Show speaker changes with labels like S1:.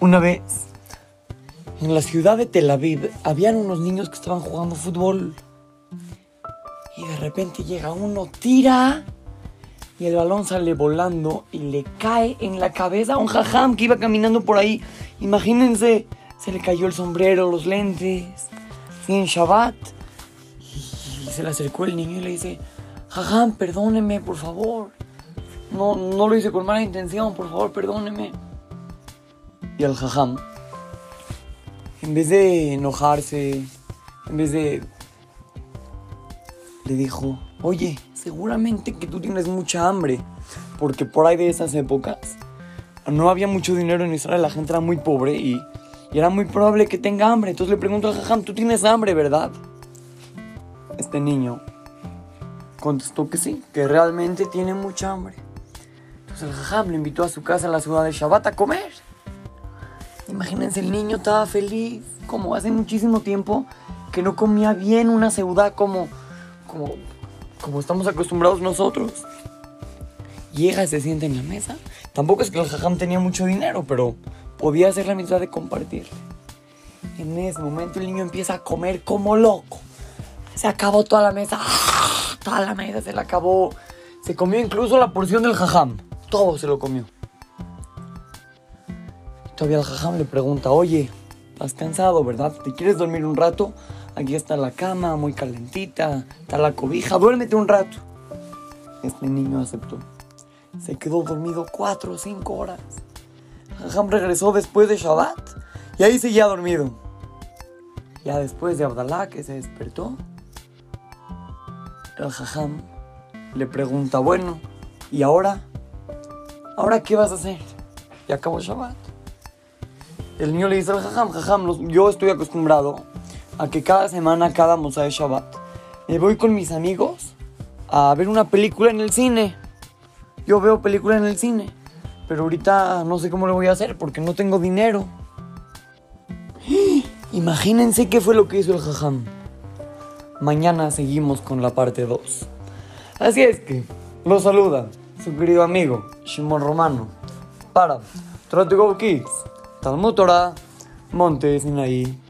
S1: Una vez, en la ciudad de Tel Aviv, habían unos niños que estaban jugando fútbol. Y de repente llega uno, tira, y el balón sale volando y le cae en la cabeza a un jajam que iba caminando por ahí. Imagínense, se le cayó el sombrero, los lentes, así en Shabbat. Y se le acercó el niño y le dice, jajam, perdóneme, por favor. No, no lo hice con mala intención, por favor, perdóneme. Y el jajam, en vez de enojarse, en vez de... Le dijo, oye, seguramente que tú tienes mucha hambre, porque por ahí de esas épocas no había mucho dinero en Israel, la gente era muy pobre y, y era muy probable que tenga hambre. Entonces le pregunto al jajam, tú tienes hambre, ¿verdad? Este niño contestó que sí, que realmente tiene mucha hambre. Entonces el jajam le invitó a su casa en la ciudad de Shabbat a comer. Imagínense, el niño estaba feliz, como hace muchísimo tiempo que no comía bien una ciudad como, como, como estamos acostumbrados nosotros. Llega se sienta en la mesa. Tampoco es que el jajam tenía mucho dinero, pero podía hacer la mitad de compartir. En ese momento el niño empieza a comer como loco. Se acabó toda la mesa. ¡Ah! Toda la mesa se la acabó. Se comió incluso la porción del jajam. Todo se lo comió. Todavía el jajam le pregunta, oye, estás cansado, ¿verdad? ¿Te quieres dormir un rato? Aquí está la cama, muy calentita, está la cobija, duérmete un rato. Este niño aceptó. Se quedó dormido cuatro o cinco horas. Jajam regresó después de Shabbat y ahí seguía dormido. Ya después de Abdalá, que se despertó, el jajam le pregunta, bueno, ¿y ahora? ¿Ahora qué vas a hacer? Ya acabó Shabbat. El niño le dice al jajam, jajam, yo estoy acostumbrado a que cada semana, cada Mosai Shabbat, me voy con mis amigos a ver una película en el cine. Yo veo película en el cine, pero ahorita no sé cómo lo voy a hacer porque no tengo dinero. Imagínense qué fue lo que hizo el jajam. Mañana seguimos con la parte 2. Así es que, lo saluda su querido amigo Shimon Romano para Trot to Go Kids, Talmud Torah, Monte Sinaí.